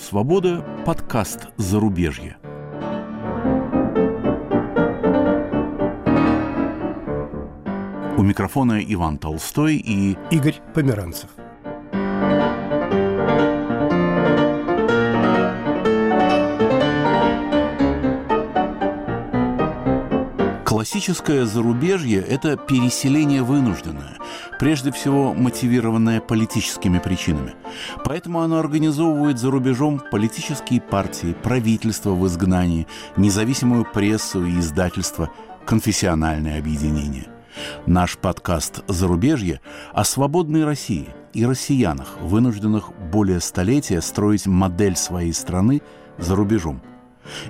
Свобода» подкаст «Зарубежье». У микрофона Иван Толстой и Игорь Померанцев. Классическое зарубежье – это переселение вынужденное, прежде всего мотивированное политическими причинами. Поэтому оно организовывает за рубежом политические партии, правительства в изгнании, независимую прессу и издательство, конфессиональные объединения. Наш подкаст «Зарубежье» о свободной России и россиянах, вынужденных более столетия строить модель своей страны за рубежом –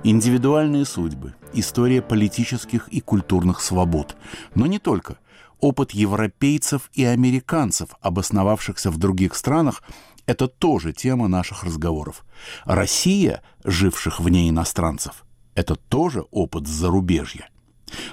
Индивидуальные судьбы, история политических и культурных свобод. Но не только. Опыт европейцев и американцев, обосновавшихся в других странах, это тоже тема наших разговоров. Россия, живших вне иностранцев, это тоже опыт зарубежья.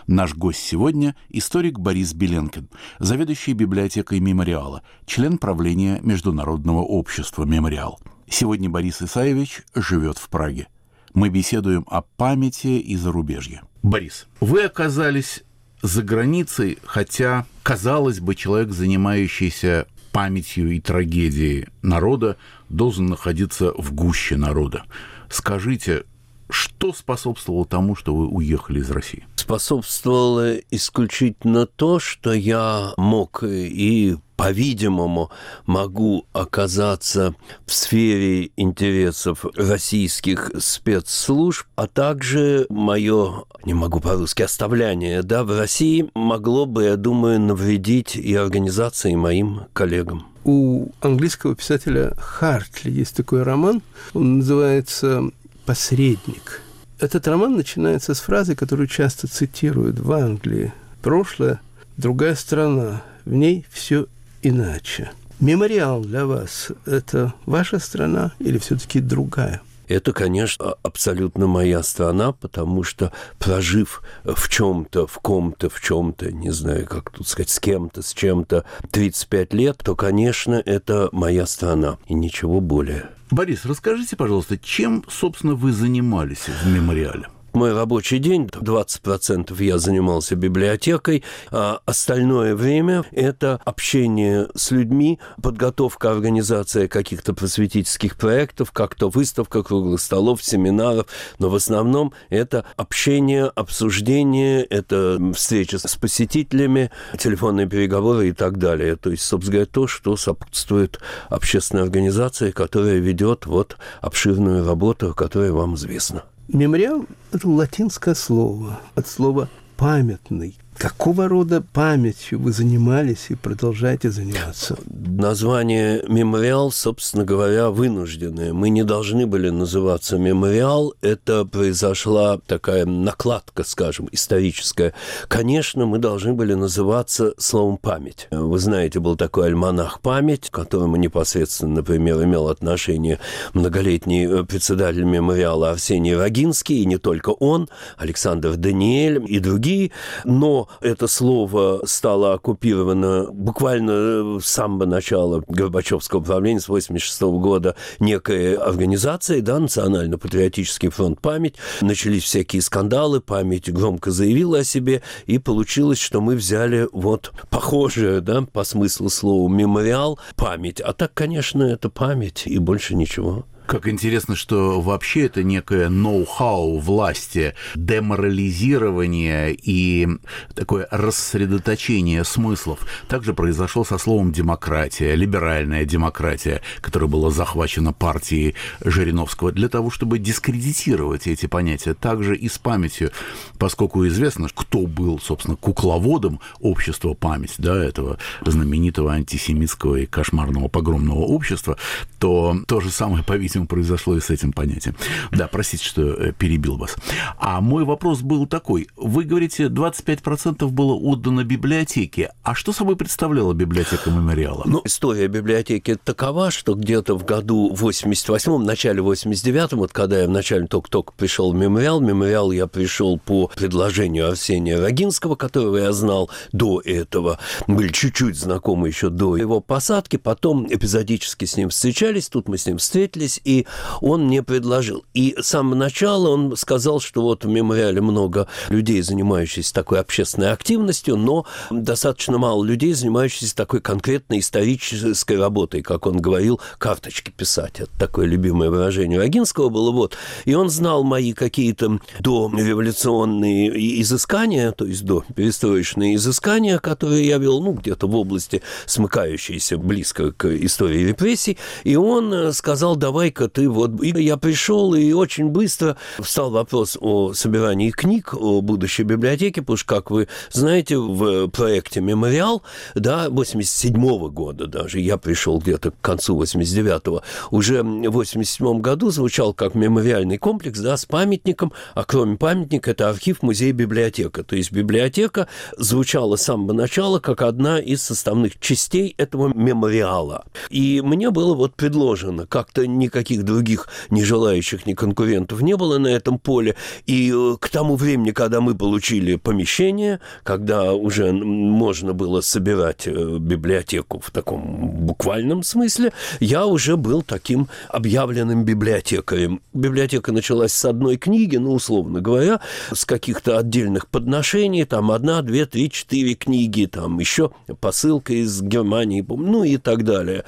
Наш гость сегодня – историк Борис Беленкин, заведующий библиотекой «Мемориала», член правления Международного общества «Мемориал». Сегодня Борис Исаевич живет в Праге – мы беседуем о памяти и зарубежье. Борис, вы оказались за границей, хотя, казалось бы, человек, занимающийся памятью и трагедией народа, должен находиться в гуще народа. Скажите, что способствовало тому, что вы уехали из России? Способствовало исключительно то, что я мог и по-видимому, могу оказаться в сфере интересов российских спецслужб, а также мое, не могу по-русски, оставляние да, в России могло бы, я думаю, навредить и организации, и моим коллегам. У английского писателя Хартли есть такой роман, он называется «Посредник». Этот роман начинается с фразы, которую часто цитируют в Англии. «Прошлое – другая страна, в ней все иначе. Мемориал для вас – это ваша страна или все-таки другая? Это, конечно, абсолютно моя страна, потому что прожив в чем-то, в ком-то, в чем-то, не знаю, как тут сказать, с кем-то, с чем-то 35 лет, то, конечно, это моя страна и ничего более. Борис, расскажите, пожалуйста, чем, собственно, вы занимались в мемориале? Мой рабочий день, 20% я занимался библиотекой, а остальное время – это общение с людьми, подготовка, организация каких-то просветительских проектов, как то выставка, круглых столов, семинаров, но в основном это общение, обсуждение, это встреча с посетителями, телефонные переговоры и так далее. То есть, собственно говоря, то, что сопутствует общественной организации, которая ведет вот обширную работу, которая вам известна. Мемориал – это латинское слово, от слова «памятный», Какого рода памятью вы занимались и продолжаете заниматься? Название «Мемориал», собственно говоря, вынужденное. Мы не должны были называться «Мемориал». Это произошла такая накладка, скажем, историческая. Конечно, мы должны были называться словом «память». Вы знаете, был такой альманах «Память», к которому непосредственно, например, имел отношение многолетний председатель мемориала Арсений Рогинский, и не только он, Александр Даниэль и другие. Но это слово стало оккупировано буквально с самого начала Горбачевского правления с 86 года некой организацией, да, Национально-патриотический фронт «Память». Начались всякие скандалы, память громко заявила о себе, и получилось, что мы взяли вот похожее, да, по смыслу слова «мемориал» память. А так, конечно, это память и больше ничего. Как интересно, что вообще это некое ноу-хау власти, деморализирование и такое рассредоточение смыслов. Также произошло со словом демократия, либеральная демократия, которая была захвачена партией Жириновского для того, чтобы дискредитировать эти понятия. Также и с памятью, поскольку известно, кто был, собственно, кукловодом общества память, да, этого знаменитого антисемитского и кошмарного погромного общества, то то же самое, по-видимому, максимум произошло и с этим понятием. Да, простите, что э, перебил вас. А мой вопрос был такой. Вы говорите, 25% было отдано библиотеке. А что собой представляла библиотека мемориала? Ну, история библиотеки такова, что где-то в году 88-м, начале 89-м, вот когда я вначале только-только пришел в мемориал, мемориал я пришел по предложению Арсения Рогинского, которого я знал до этого, были чуть-чуть знакомы еще до его посадки, потом эпизодически с ним встречались, тут мы с ним встретились, и он мне предложил. И с самого начала он сказал, что вот в мемориале много людей, занимающихся такой общественной активностью, но достаточно мало людей, занимающихся такой конкретной исторической работой, как он говорил, карточки писать. Это такое любимое выражение у Агинского было. Вот. И он знал мои какие-то дореволюционные изыскания, то есть до перестроечные изыскания, которые я вел, ну, где-то в области, смыкающейся близко к истории репрессий. И он э, сказал, давай-ка ты вот... И я пришел, и очень быстро встал вопрос о собирании книг, о будущей библиотеке, потому что, как вы знаете, в проекте «Мемориал», да, 87 -го года даже, я пришел где-то к концу 89-го, уже в 87 году звучал как мемориальный комплекс, да, с памятником, а кроме памятника это архив, музей, библиотека. То есть библиотека звучала с самого начала как одна из составных частей этого мемориала. И мне было вот предложено, как-то никаких других не желающих, ни конкурентов не было на этом поле. И э, к тому времени, когда мы получили помещение, когда уже можно было собирать э, библиотеку в таком буквальном смысле, я уже был таким объявленным библиотекарем. Библиотека началась с одной книги, ну, условно говоря, с каких-то отдельных подношений, там одна, две, три, четыре книги, там еще посылка из Германии, ну и так далее.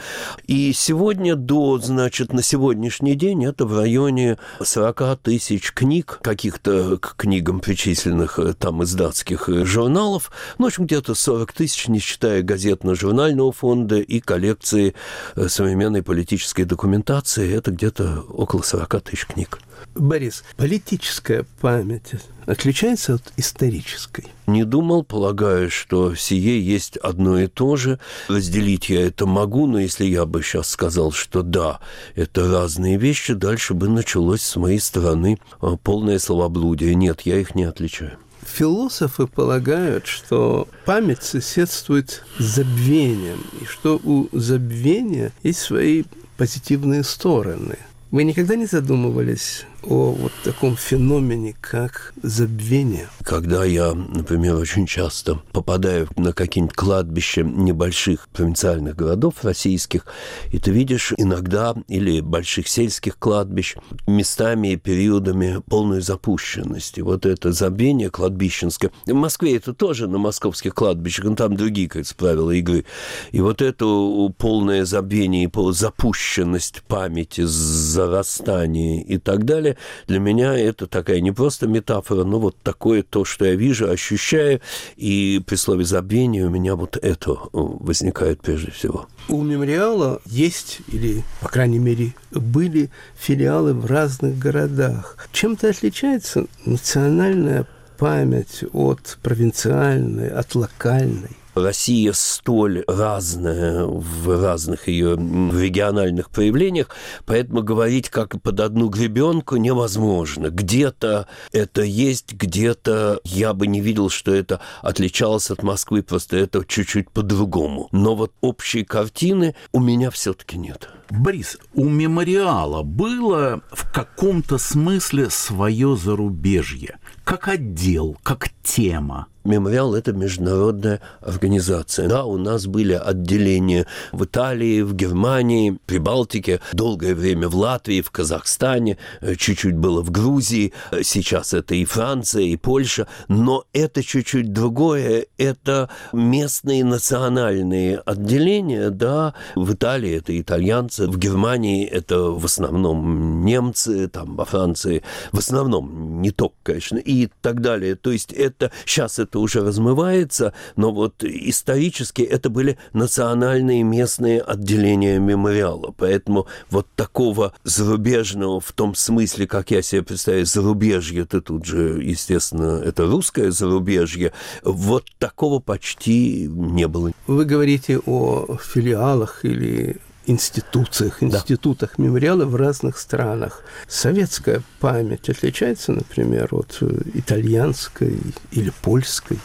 И сегодня до, значит, на сегодняшний день это в районе 40 тысяч книг, каких-то к книгам причисленных э, там из датских э, журналов, ну, в общем, где-то 40 тысяч, не считая газетно-журнального фонда и коллекции э, современной политической документации, это где-то около 40 тысяч книг. Борис, политическая память отличается от исторической? Не думал, полагаю, что сие есть одно и то же. Разделить я это могу, но если я бы сейчас сказал, что да, это разные вещи, дальше бы началось с моей стороны а, полное словоблудие. Нет, я их не отличаю. Философы полагают, что память соседствует с забвением, и что у забвения есть свои позитивные стороны. Вы никогда не задумывались о вот таком феномене, как забвение. Когда я, например, очень часто попадаю на какие-нибудь кладбища небольших провинциальных городов российских, и ты видишь иногда, или больших сельских кладбищ, местами и периодами полной запущенности. Вот это забвение кладбищенское. В Москве это тоже на московских кладбищах, но там другие, как правила игры. И вот это полное забвение запущенность памяти, зарастание и так далее, далее. Для меня это такая не просто метафора, но вот такое то, что я вижу, ощущаю, и при слове забвение у меня вот это э, возникает прежде всего. У мемориала есть, или, по крайней мере, были филиалы в разных городах. Чем-то отличается национальная память от провинциальной, от локальной? Россия столь разная в разных ее региональных проявлениях, поэтому говорить как под одну гребенку невозможно. Где-то это есть, где-то я бы не видел, что это отличалось от Москвы, просто это чуть-чуть по-другому. Но вот общей картины у меня все-таки нет. Борис, у мемориала было в каком-то смысле свое зарубежье, как отдел, как тема. Мемориал – это международная организация. Да, у нас были отделения в Италии, в Германии, при Балтике, долгое время в Латвии, в Казахстане, э, чуть-чуть было в Грузии, сейчас это и Франция, и Польша, но это чуть-чуть другое, это местные национальные отделения, да, в Италии это итальянцы, в Германии это в основном немцы, там во Франции в основном, не только, конечно, и так далее. То есть это сейчас это это уже размывается, но вот исторически это были национальные местные отделения мемориала. Поэтому вот такого зарубежного в том смысле, как я себе представляю, зарубежье, это тут же, естественно, это русское зарубежье, вот такого почти не было. Вы говорите о филиалах или институциях, институтах да. мемориала в разных странах. Советская память отличается, например, от итальянской или польской?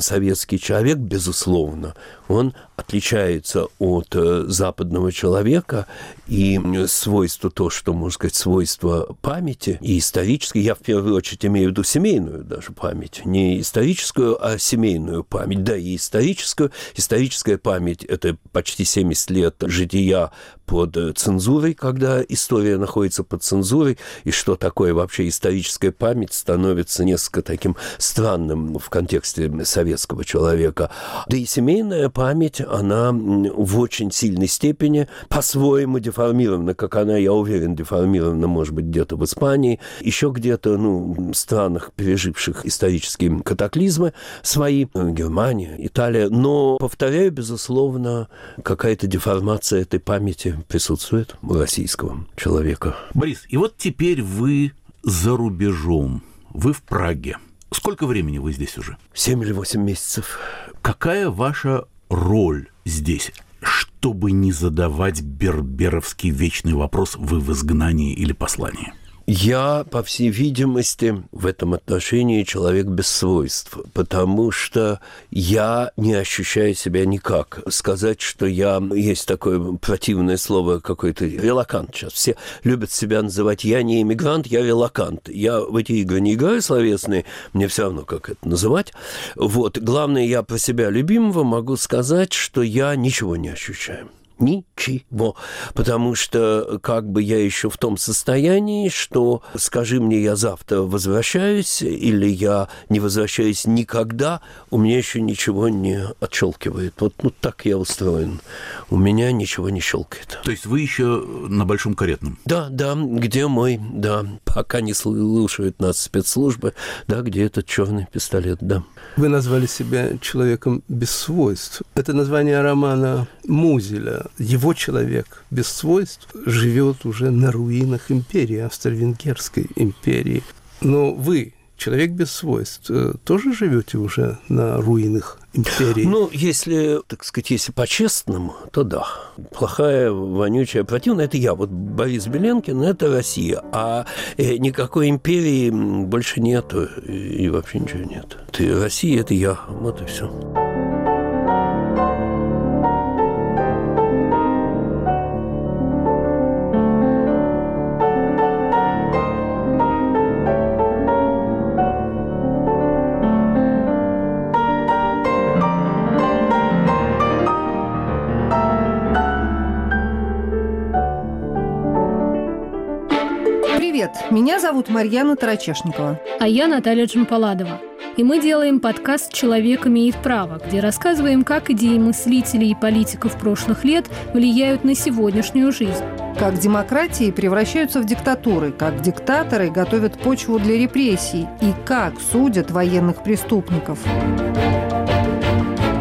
советский человек, безусловно, он отличается от э, западного человека, и свойство то, что, можно сказать, свойство памяти и исторической, я в первую очередь имею в виду семейную даже память, не историческую, а семейную память, да, и историческую. Историческая память – это почти 70 лет жития под э, цензурой, когда история находится под цензурой, и что такое вообще историческая память становится несколько таким странным в контексте советского человека. Да и семейная память, она в очень сильной степени по-своему деформирована, как она, я уверен, деформирована, может быть, где-то в Испании, еще где-то, ну, в странах, переживших исторические катаклизмы свои, э, Германия, Италия. Но, повторяю, безусловно, какая-то деформация этой памяти присутствует у российского человека. Борис, и вот теперь вы за рубежом, вы в Праге. Сколько времени вы здесь уже? Семь или восемь месяцев. Какая ваша роль здесь? Чтобы не задавать берберовский вечный вопрос, вы в изгнании или послании? Я, по всей видимости, в этом отношении человек без свойств, потому что я не ощущаю себя никак. Сказать, что я... Есть такое противное слово какой-то релакант сейчас. Все любят себя называть «я не иммигрант, я релакант». Я в эти игры не играю словесные, мне все равно, как это называть. Вот. Главное, я про себя любимого могу сказать, что я ничего не ощущаю ничего. Потому что как бы я еще в том состоянии, что скажи мне, я завтра возвращаюсь, или я не возвращаюсь никогда, у меня еще ничего не отщелкивает. Вот ну, так я устроен. У меня ничего не щелкает. То есть вы еще на большом каретном? Да, да, где мой, да, пока не слушают нас спецслужбы, да, где этот черный пистолет, да. Вы назвали себя человеком без свойств. Это название романа Музеля. Его человек без свойств живет уже на руинах империи, Австро-Венгерской империи. Но вы, человек без свойств, э, тоже живете уже на руинах империи? Ну, если, так сказать, если по-честному, то да. Плохая, вонючая, противная – это я. Вот Борис Беленкин – это Россия. А э, никакой империи больше нету. И вообще ничего нет. Ты Россия – это я. Вот и все. Меня зовут Марьяна Тарачешникова. А я Наталья Джампаладова. И мы делаем подкаст «Человек имеет право», где рассказываем, как идеи мыслителей и политиков прошлых лет влияют на сегодняшнюю жизнь. Как демократии превращаются в диктатуры, как диктаторы готовят почву для репрессий и как судят военных преступников.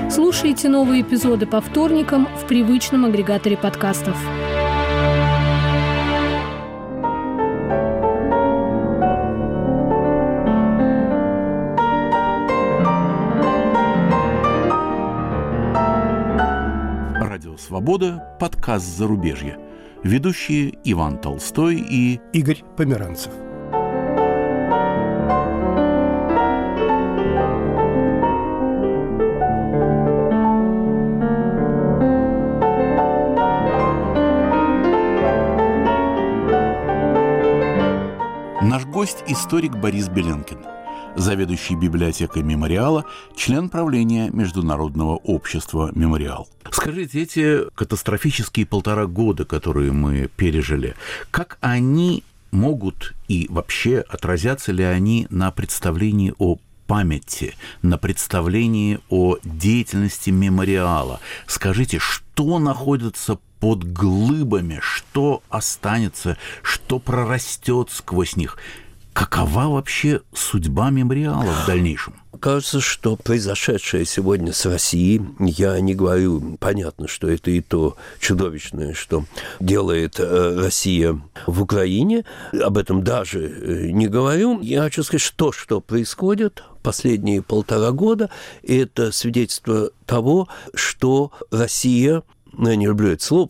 Слушайте новые эпизоды по вторникам в привычном агрегаторе подкастов. «Свобода» – подкаст «Зарубежье». Ведущие Иван Толстой и Игорь Померанцев. Наш гость – историк Борис Беленкин – заведующий библиотекой мемориала, член правления Международного общества «Мемориал». Скажите, эти катастрофические полтора года, которые мы пережили, как они могут и вообще отразятся ли они на представлении о памяти, на представлении о деятельности мемориала. Скажите, что находится под глыбами, что останется, что прорастет сквозь них – Какова вообще судьба мемориала в дальнейшем? Кажется, что произошедшее сегодня с Россией, я не говорю, понятно, что это и то чудовищное, что делает э, Россия в Украине, об этом даже э, не говорю. Я хочу сказать, что, что происходит последние полтора года, это свидетельство того, что Россия ну, я не люблю это слово,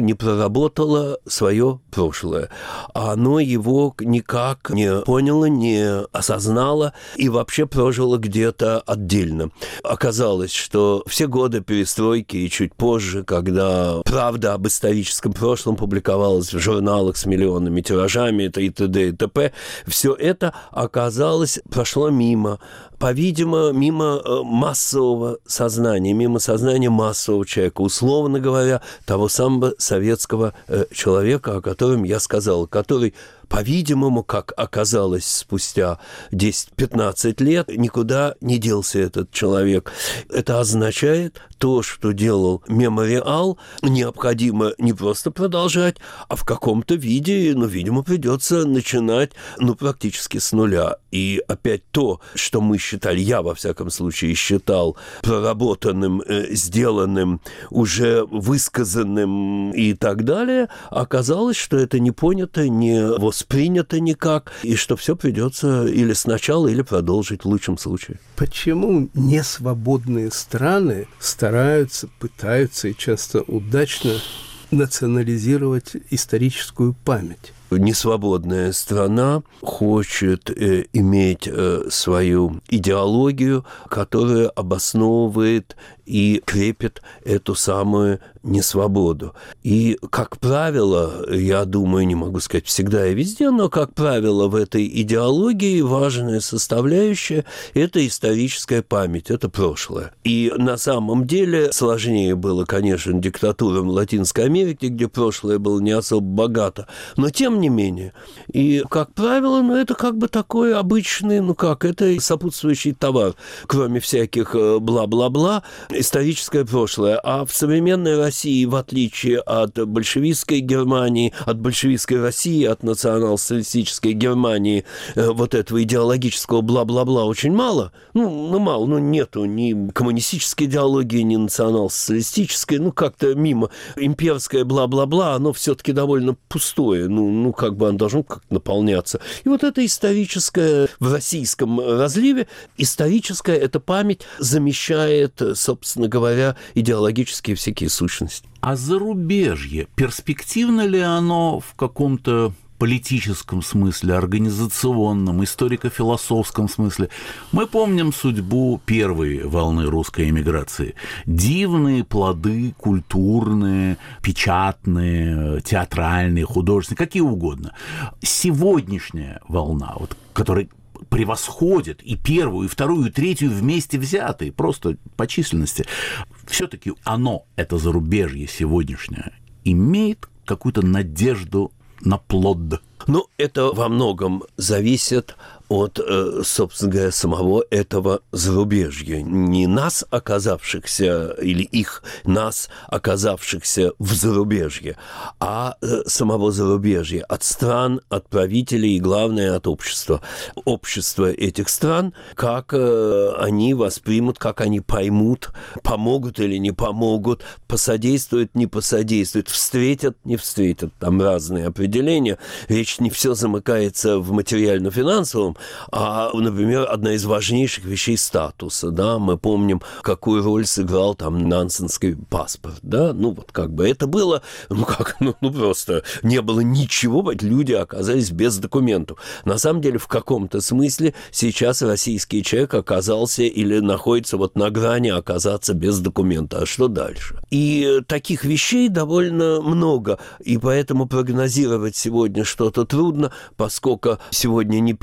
не проработало свое прошлое. Оно его никак не поняло, не осознало и вообще прожило где-то отдельно. Оказалось, что все годы перестройки и чуть позже, когда правда об историческом прошлом публиковалась в журналах с миллионными тиражами и т.д. и т.п., все это оказалось, прошло мимо по-видимому, мимо э, массового сознания, мимо сознания массового человека, условно говоря, того самого советского э, человека, о котором я сказал, который по-видимому, как оказалось спустя 10-15 лет, никуда не делся этот человек. Это означает то, что делал мемориал, необходимо не просто продолжать, а в каком-то виде, ну, видимо, придется начинать, ну, практически с нуля. И опять то, что мы считали, я, во всяком случае, считал проработанным, э, сделанным, уже высказанным и так далее, оказалось, что это не понято, не воспринято никак, и что все придется или сначала, или продолжить в лучшем случае. Почему несвободные страны стараются, пытаются и часто удачно национализировать историческую память? Несвободная страна хочет э, иметь э, свою идеологию, которая обосновывает и крепит эту самую несвободу. И, как правило, я думаю, не могу сказать всегда и везде, но, как правило, в этой идеологии важная составляющая – это историческая память, это прошлое. И на самом деле сложнее было, конечно, диктатурам Латинской Америки, где прошлое было не особо богато, но тем не менее. И, как правило, ну, это как бы такой обычный, ну как, это сопутствующий товар, кроме всяких э, бла-бла-бла, историческое прошлое. А в современной России, в отличие от большевистской Германии, от большевистской России, от национал-социалистической Германии, э, вот этого идеологического бла-бла-бла очень мало. Ну, ну мало, ну нету ни коммунистической идеологии, ни национал-социалистической, ну как-то мимо. Имперское бла-бла-бла, оно все-таки довольно пустое, ну, ну как бы оно должно как наполняться. И вот это историческое в российском разливе, историческая эта память замещает, собственно говоря, идеологические всякие сущности. А зарубежье, перспективно ли оно в каком-то политическом смысле, организационном, историко-философском смысле. Мы помним судьбу первой волны русской эмиграции. Дивные плоды культурные, печатные, театральные, художественные, какие угодно. Сегодняшняя волна, вот, которая превосходит и первую, и вторую, и третью вместе взятые, просто по численности. Все-таки оно, это зарубежье сегодняшнее, имеет какую-то надежду на плод. Ну, это во многом зависит от, э, собственно говоря, самого этого зарубежья. Не нас, оказавшихся, или их, нас, оказавшихся в зарубежье, а э, самого зарубежья, от стран, от правителей и, главное, от общества. Общество этих стран, как э, они воспримут, как они поймут, помогут или не помогут, посодействуют, не посодействуют, встретят, не встретят. Там разные определения. Речь не все замыкается в материально-финансовом, а, например, одна из важнейших вещей статуса, да, мы помним, какую роль сыграл там нансенский паспорт, да, ну вот как бы это было, ну как, ну, ну просто не было ничего, люди оказались без документов. На самом деле, в каком-то смысле сейчас российский человек оказался или находится вот на грани оказаться без документа. А что дальше? И таких вещей довольно много, и поэтому прогнозировать сегодня что-то трудно, поскольку сегодня не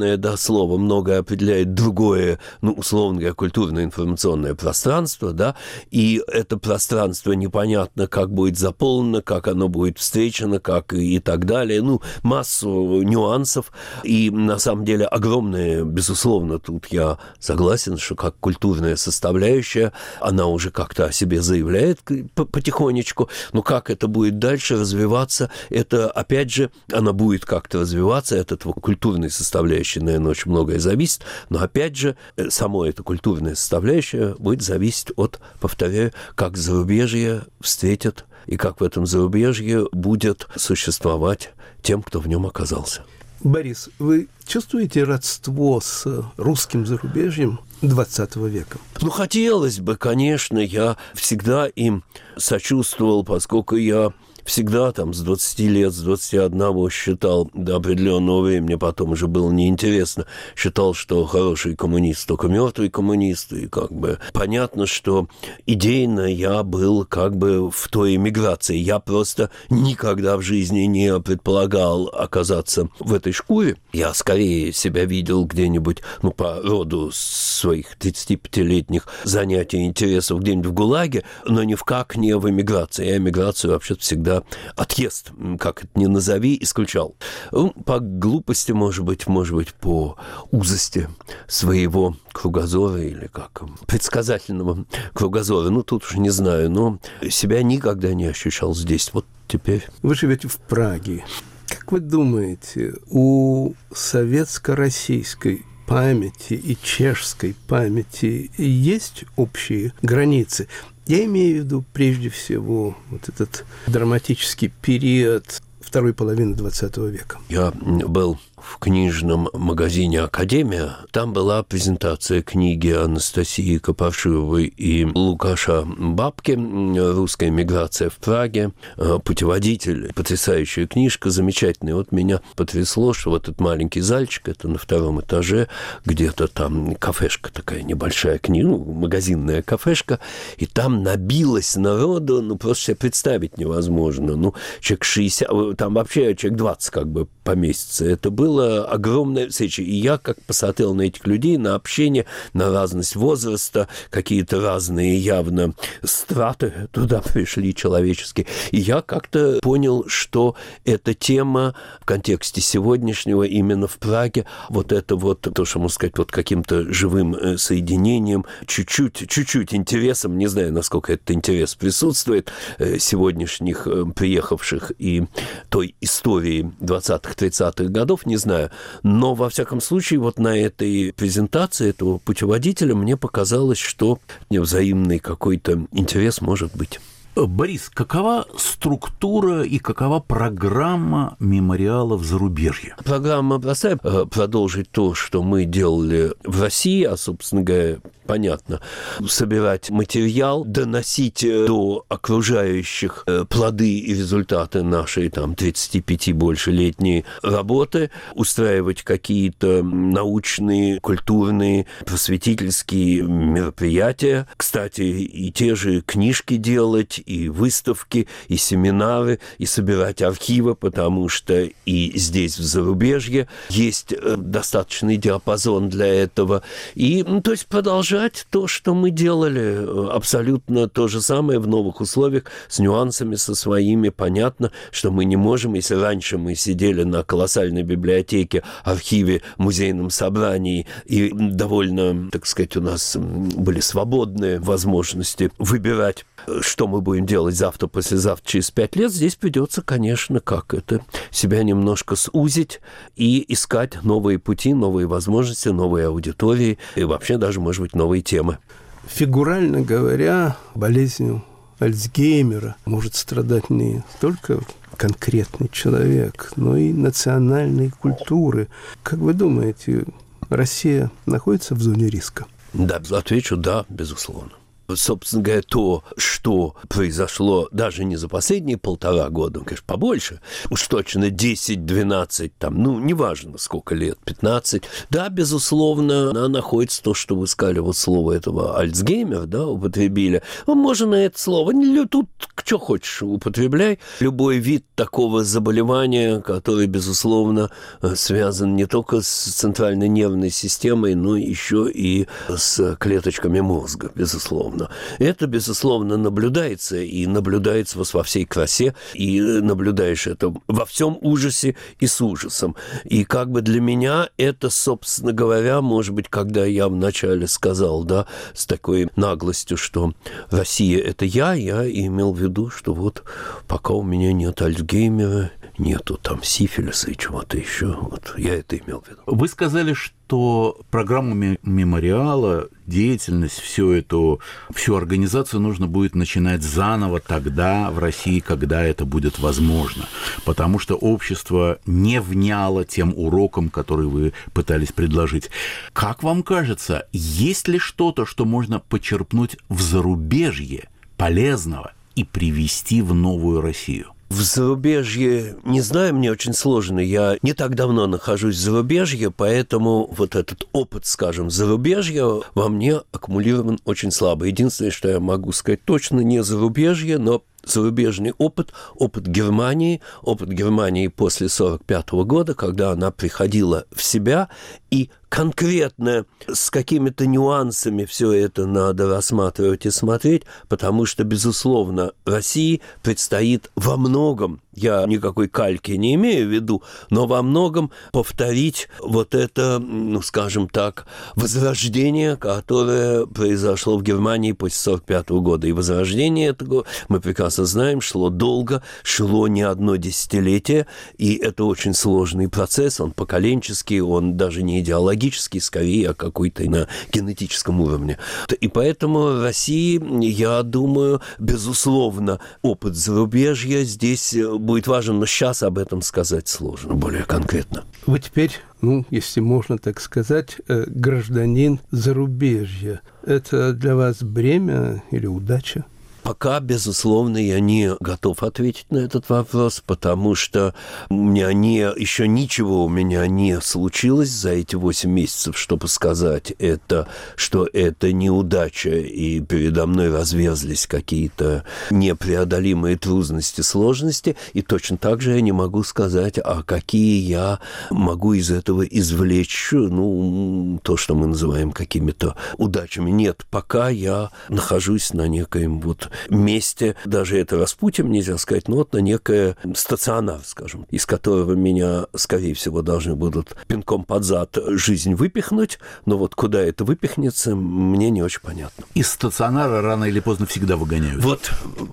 печатное да, слово многое определяет другое, ну, условно говоря, культурное информационное пространство, да, и это пространство непонятно, как будет заполнено, как оно будет встречено, как и, и так далее, ну, массу нюансов, и на самом деле огромное, безусловно, тут я согласен, что как культурная составляющая, она уже как-то о себе заявляет потихонечку, но как это будет дальше развиваться, это, опять же, она будет как-то развиваться, от этого культурной составляющей, наверное, очень многое зависит, но опять же, э, само это культурная составляющая будет зависеть от, повторяю, как зарубежье встретят и как в этом зарубежье будет существовать тем, кто в нем оказался. Борис, вы чувствуете родство с русским зарубежьем 20 века? Ну, хотелось бы, конечно, я всегда им сочувствовал, поскольку я всегда там с 20 лет, с 21 считал до определенного времени, потом уже было неинтересно, считал, что хороший коммунист только мертвый коммунист, и как бы понятно, что идейно я был как бы в той эмиграции. Я просто никогда в жизни не предполагал оказаться в этой шкуре. Я скорее себя видел где-нибудь, ну, по роду своих 35-летних занятий, интересов где-нибудь в ГУЛАГе, но ни в как не в эмиграции. Я эмиграцию вообще всегда отъезд, как это ни назови, исключал. Ну, по глупости, может быть, может быть, по узости своего кругозора или как предсказательного кругозора. Ну, тут уж не знаю, но себя никогда не ощущал здесь. Вот теперь. Вы живете в Праге. Как вы думаете, у советско-российской памяти и чешской памяти есть общие границы? Я имею в виду прежде всего вот этот драматический период второй половины XX века. Я был в книжном магазине «Академия». Там была презентация книги Анастасии Копашиловой и Лукаша Бабки «Русская миграция в Праге». Э, путеводитель, потрясающая книжка, замечательная. Вот меня потрясло, что вот этот маленький зальчик, это на втором этаже, где-то там кафешка такая небольшая книга, ну, магазинная кафешка, и там набилось народу, ну, просто себе представить невозможно. Ну, человек 60, э, там вообще человек 20 как бы поместится. Это было было огромная встреча. И я как посмотрел на этих людей, на общение, на разность возраста, какие-то разные явно страты туда пришли человеческие. И я как-то понял, что эта тема в контексте сегодняшнего именно в Праге, вот это вот, то, что можно сказать, вот каким-то живым э, соединением, чуть-чуть, чуть-чуть интересом, не знаю, насколько этот интерес присутствует, э, сегодняшних э, приехавших и той истории 20-30-х годов, не знаю. Но, во всяком случае, вот на этой презентации этого путеводителя мне показалось, что взаимный какой-то интерес может быть. Борис, какова структура и какова программа мемориала в зарубежье? Программа простая. Э, продолжить то, что мы делали в России, а, собственно говоря, понятно, собирать материал, доносить э, до окружающих э, плоды и результаты нашей там 35 больше летней работы, устраивать какие-то научные, культурные, просветительские мероприятия. Кстати, и те же книжки делать, и выставки, и семинары, и собирать архивы, потому что и здесь, в зарубежье, есть э, достаточный диапазон для этого. И, то есть, продолжать то, что мы делали, э, абсолютно то же самое в новых условиях, с нюансами со своими. Понятно, что мы не можем, если раньше мы сидели на колоссальной библиотеке, архиве, музейном собрании, и довольно, так сказать, у нас были свободные возможности выбирать что мы будем делать завтра, послезавтра, через пять лет, здесь придется, конечно, как это, себя немножко сузить и искать новые пути, новые возможности, новые аудитории и вообще даже, может быть, новые темы. Фигурально говоря, болезнью Альцгеймера может страдать не только конкретный человек, но и национальные культуры. Как вы думаете, Россия находится в зоне риска? Да, отвечу да, безусловно собственно говоря, то, что произошло даже не за последние полтора года, конечно, побольше, уж точно 10-12, там, ну, неважно, сколько лет, 15, да, безусловно, она находится то, что вы сказали, вот слово этого Альцгеймер, да, употребили. Ну, можно на это слово, тут что хочешь употребляй. Любой вид такого заболевания, который, безусловно, связан не только с центральной нервной системой, но еще и с клеточками мозга, безусловно безусловно. Это, безусловно, наблюдается, и наблюдается во всей красе, и наблюдаешь это во всем ужасе и с ужасом. И как бы для меня это, собственно говоря, может быть, когда я вначале сказал, да, с такой наглостью, что Россия – это я, я имел в виду, что вот пока у меня нет Альцгеймера, нету там сифилиса и чего-то еще. Вот я это имел в виду. Вы сказали, что программу мемориала, деятельность, всю эту, всю организацию нужно будет начинать заново тогда в России, когда это будет возможно. Потому что общество не вняло тем урокам, которые вы пытались предложить. Как вам кажется, есть ли что-то, что можно почерпнуть в зарубежье полезного и привести в новую Россию? В зарубежье, не знаю, мне очень сложно. Я не так давно нахожусь в зарубежье, поэтому вот этот опыт, скажем, зарубежья во мне аккумулирован очень слабо. Единственное, что я могу сказать точно, не зарубежье, но зарубежный опыт, опыт Германии, опыт Германии после 1945 года, когда она приходила в себя и конкретно с какими-то нюансами все это надо рассматривать и смотреть, потому что, безусловно, России предстоит во многом, я никакой кальки не имею в виду, но во многом повторить вот это, ну, скажем так, возрождение, которое произошло в Германии после 1945 года. И возрождение этого, мы прекрасно знаем, шло долго, шло не одно десятилетие, и это очень сложный процесс, он поколенческий, он даже не идеологический, скорее, а какой-то на генетическом уровне. И поэтому России, я думаю, безусловно, опыт зарубежья здесь будет важен, но сейчас об этом сказать сложно, более конкретно. Вы теперь, ну, если можно так сказать, э, гражданин зарубежья. Это для вас бремя или удача? Пока, безусловно, я не готов ответить на этот вопрос, потому что у меня не, еще ничего у меня не случилось за эти 8 месяцев, чтобы сказать это, что это неудача, и передо мной разверзлись какие-то непреодолимые трудности, сложности, и точно так же я не могу сказать, а какие я могу из этого извлечь, ну, то, что мы называем какими-то удачами. Нет, пока я нахожусь на некоем вот месте, даже это распутием нельзя сказать, но вот на некое стационар, скажем, из которого меня, скорее всего, должны будут пинком под зад жизнь выпихнуть, но вот куда это выпихнется, мне не очень понятно. Из стационара рано или поздно всегда выгоняют. Вот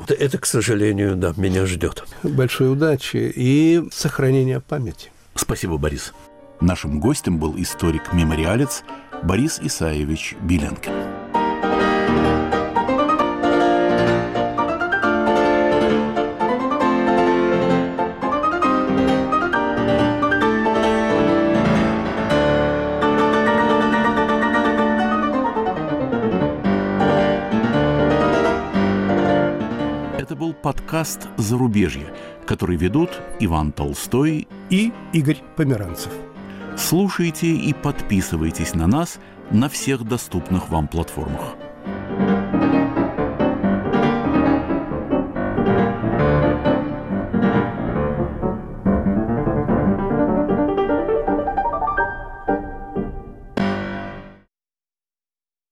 это, к сожалению, да, меня ждет. Большой удачи и сохранения памяти. Спасибо, Борис. Нашим гостем был историк-мемориалец Борис Исаевич Биленкин. Подкаст «Зарубежье», который ведут Иван Толстой и Игорь Померанцев. Слушайте и подписывайтесь на нас на всех доступных вам платформах. thank you